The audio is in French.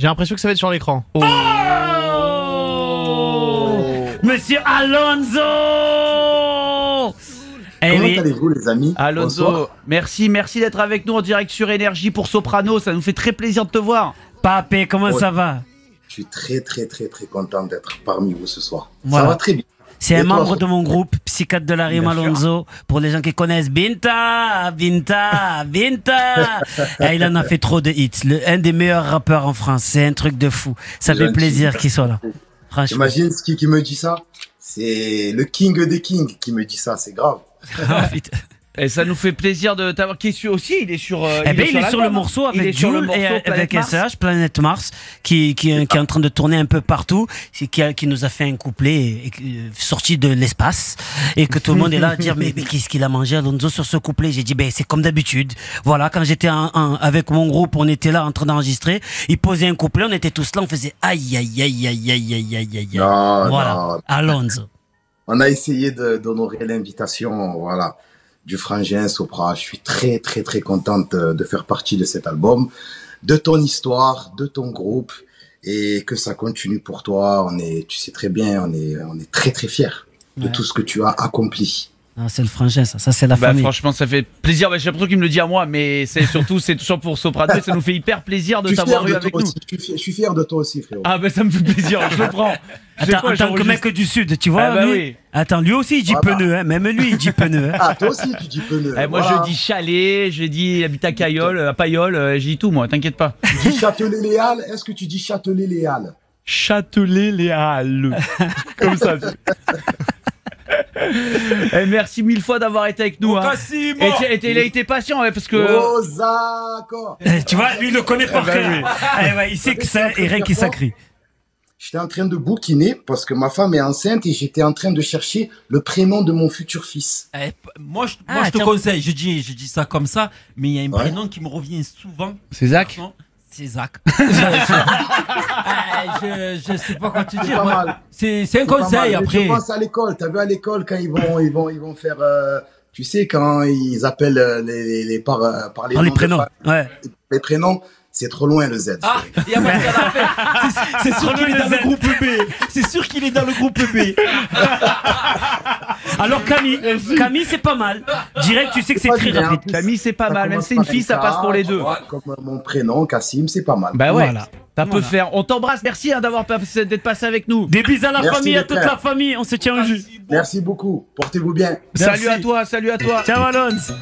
J'ai l'impression que ça va être sur l'écran. Oh Monsieur Alonso Eh Comment oui. allez-vous les amis Alonso, Bonsoir. merci, merci d'être avec nous en direct sur Énergie pour Soprano. Ça nous fait très plaisir de te voir. Papé, comment Ouais. ça va? Je suis très très très très content d'être parmi vous ce soir. Voilà. Ça va très bien. C'est Et un toi, membre de mon groupe, Psychiatre de la Rime Bien sûr. Alonso. Pour les gens qui connaissent Binta, Binta, Binta. Eh, il en a fait trop de hits. Le, un des meilleurs rappeurs en France. C'est un truc de fou. Ça fait plaisir qu'il soit là. Franchement. Imagine ce qui, qui me dit ça? C'est le king des kings qui me dit ça. C'est grave. Et ça nous fait plaisir de t'avoir. Qui est sur aussi Il est sur. euh, Eh ben, il est sur le morceau. Il est avec Jules morceau et euh, Planète avec Mars. SH, Planète Mars, qui, qui, qui est en train de tourner un peu partout, c'est qui, a- qui nous a fait un couplet et- et- sorti de l'espace et que tout le monde est là à dire mais, mais qu'est-ce qu'il a mangé Alonso sur ce couplet? J'ai dit ben c'est comme d'habitude. Voilà, quand j'étais avec mon groupe, on était là en train d'enregistrer, il posait un couplet, on était tous là, on faisait aïe aïe aïe aïe aïe aïe aïe aïe. Non, Voilà, non. Alonso. On a essayé d'honorer l'invitation, voilà, du frangin Sopra. Je suis très très très contente de, de faire partie de cet album, de ton histoire, de ton groupe, et que ça continue pour toi. On est, tu sais très bien, on est, on est très très fiers de Ouais. tout ce que tu as accompli. Ah, c'est le frangin, ça, ça c'est la Bah, famille. franchement, ça fait plaisir. Bah, J'ai l'impression qu'il me le dit à moi, mais c'est surtout, c'est toujours pour Soprano. ça nous fait hyper plaisir de t'avoir eu de avec nous. aussi. Je suis fier- de toi aussi, frérot. Ah, bah, ça me fait plaisir, je le prends. Je Attends, quoi, en tant que mec du sud, tu vois Ah bah lui oui. Attends, lui aussi il dit Voilà. pneu, hein. même lui il dit pneu. hein. Ah, toi aussi, tu dis pneu. Eh, moi, Voilà. je dis chalet, je dis habite à à Paillol, euh, j'ai dit tout, moi, t'inquiète pas. Tu dis Châtelet-Léal. Est-ce que tu dis Châtelet-Léal? Châtelet-Léal. Comme ça. Eh, merci mille fois d'avoir été avec nous. hein. Et il a été patient, ouais, parce que. Oh, tu vois, lui il le connaît par bah oui. Ouais, il sait que ça Eric qui sacré. J'étais en train de bouquiner parce que ma femme est enceinte et j'étais en train de chercher le prénom de mon futur fils. Eh, moi, je, Ah, moi, je te tiens. conseille, je dis, je dis ça comme ça, mais il y a un Ouais. prénom qui me revient souvent. C'est Zach? C'est Zach. je, je, je sais pas quoi te C'est dire. pas moi. mal. C'est c'est un C'est pas mal, conseil après. Je pense à l'école. T'as vu à l'école quand ils vont, ils vont, ils vont faire. euh, tu sais quand ils appellent euh, les, les, les par, euh, par les, Par les prénoms. Ouais. les prénoms, c'est trop loin le Z. Ah, il y a pas de affaire. C'est- C'est sûr qu'il est dans le groupe B. C'est sûr qu'il est dans le groupe B. Alors Camille, Camille c'est pas mal. Direct, tu sais que c'est très bien. rapide. Camille, c'est pas Ça mal. Même c'est une fille, ça passe pour les deux. Comme euh, mon prénom, Cassim, c'est pas mal. Bah ouais. Voilà. Ça peut faire. On t'embrasse. Merci hein, d'avoir d'être passé avec nous. Des bisous à la Merci, famille, les à toute la famille, on se tient au jus. Merci beaucoup. Portez-vous bien. Salut à toi, salut à toi. Ciao Alonso.